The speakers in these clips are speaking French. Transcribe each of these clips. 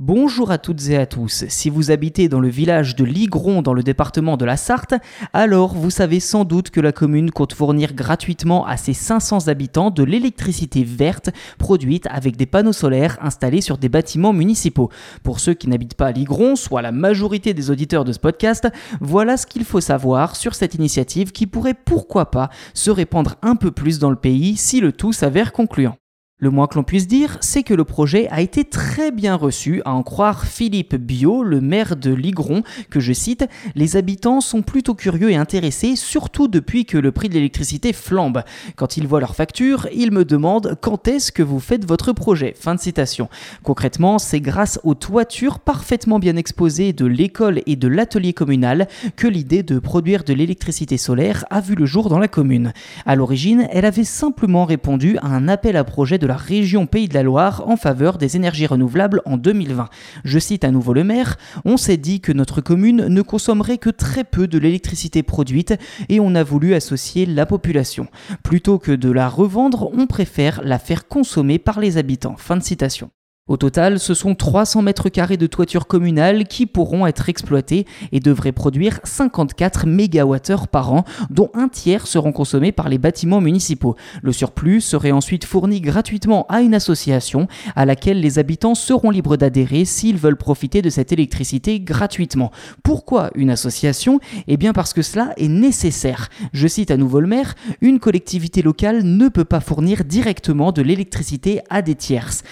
Bonjour à toutes et à tous. Si vous habitez dans le village de Ligron dans le département de la Sarthe, alors vous savez sans doute que la commune compte fournir gratuitement à ses 500 habitants de l'électricité verte produite avec des panneaux solaires installés sur des bâtiments municipaux. Pour ceux qui n'habitent pas à Ligron, soit la majorité des auditeurs de ce podcast, voilà ce qu'il faut savoir sur cette initiative qui pourrait pourquoi pas se répandre un peu plus dans le pays si le tout s'avère concluant. Le moins que l'on puisse dire, c'est que le projet a été très bien reçu, à en croire Philippe Bio, le maire de Ligron, que je cite, les habitants sont plutôt curieux et intéressés, surtout depuis que le prix de l'électricité flambe. Quand ils voient leur facture, ils me demandent quand est-ce que vous faites votre projet? Fin de citation. Concrètement, c'est grâce aux toitures parfaitement bien exposées de l'école et de l'atelier communal que l'idée de produire de l'électricité solaire a vu le jour dans la commune. À l'origine, elle avait simplement répondu à un appel à projet de la région Pays de la Loire en faveur des énergies renouvelables en 2020. Je cite à nouveau le maire, on s'est dit que notre commune ne consommerait que très peu de l'électricité produite et on a voulu associer la population. Plutôt que de la revendre, on préfère la faire consommer par les habitants. Fin de citation. Au total, ce sont 300 mètres carrés de toiture communale qui pourront être exploités et devraient produire 54 MWh par an, dont un tiers seront consommés par les bâtiments municipaux. Le surplus serait ensuite fourni gratuitement à une association à laquelle les habitants seront libres d'adhérer s'ils veulent profiter de cette électricité gratuitement. Pourquoi une association? Eh bien parce que cela est nécessaire. Je cite à nouveau le maire, une collectivité locale ne peut pas fournir directement de l'électricité à des tierces.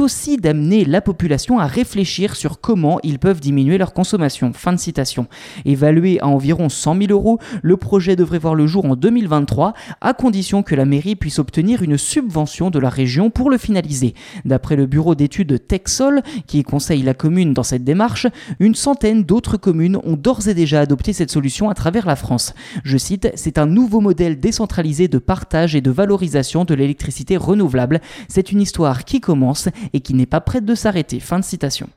Aussi d'amener la population à réfléchir sur comment ils peuvent diminuer leur consommation. Fin de citation. Évalué à environ 100 000 euros, le projet devrait voir le jour en 2023, à condition que la mairie puisse obtenir une subvention de la région pour le finaliser. D'après le bureau d'études Texol, qui conseille la commune dans cette démarche, une centaine d'autres communes ont d'ores et déjà adopté cette solution à travers la France. Je cite, c'est un nouveau modèle décentralisé de partage et de valorisation de l'électricité renouvelable. C'est une histoire qui commence et qui n'est pas prête de s'arrêter. Fin de citation.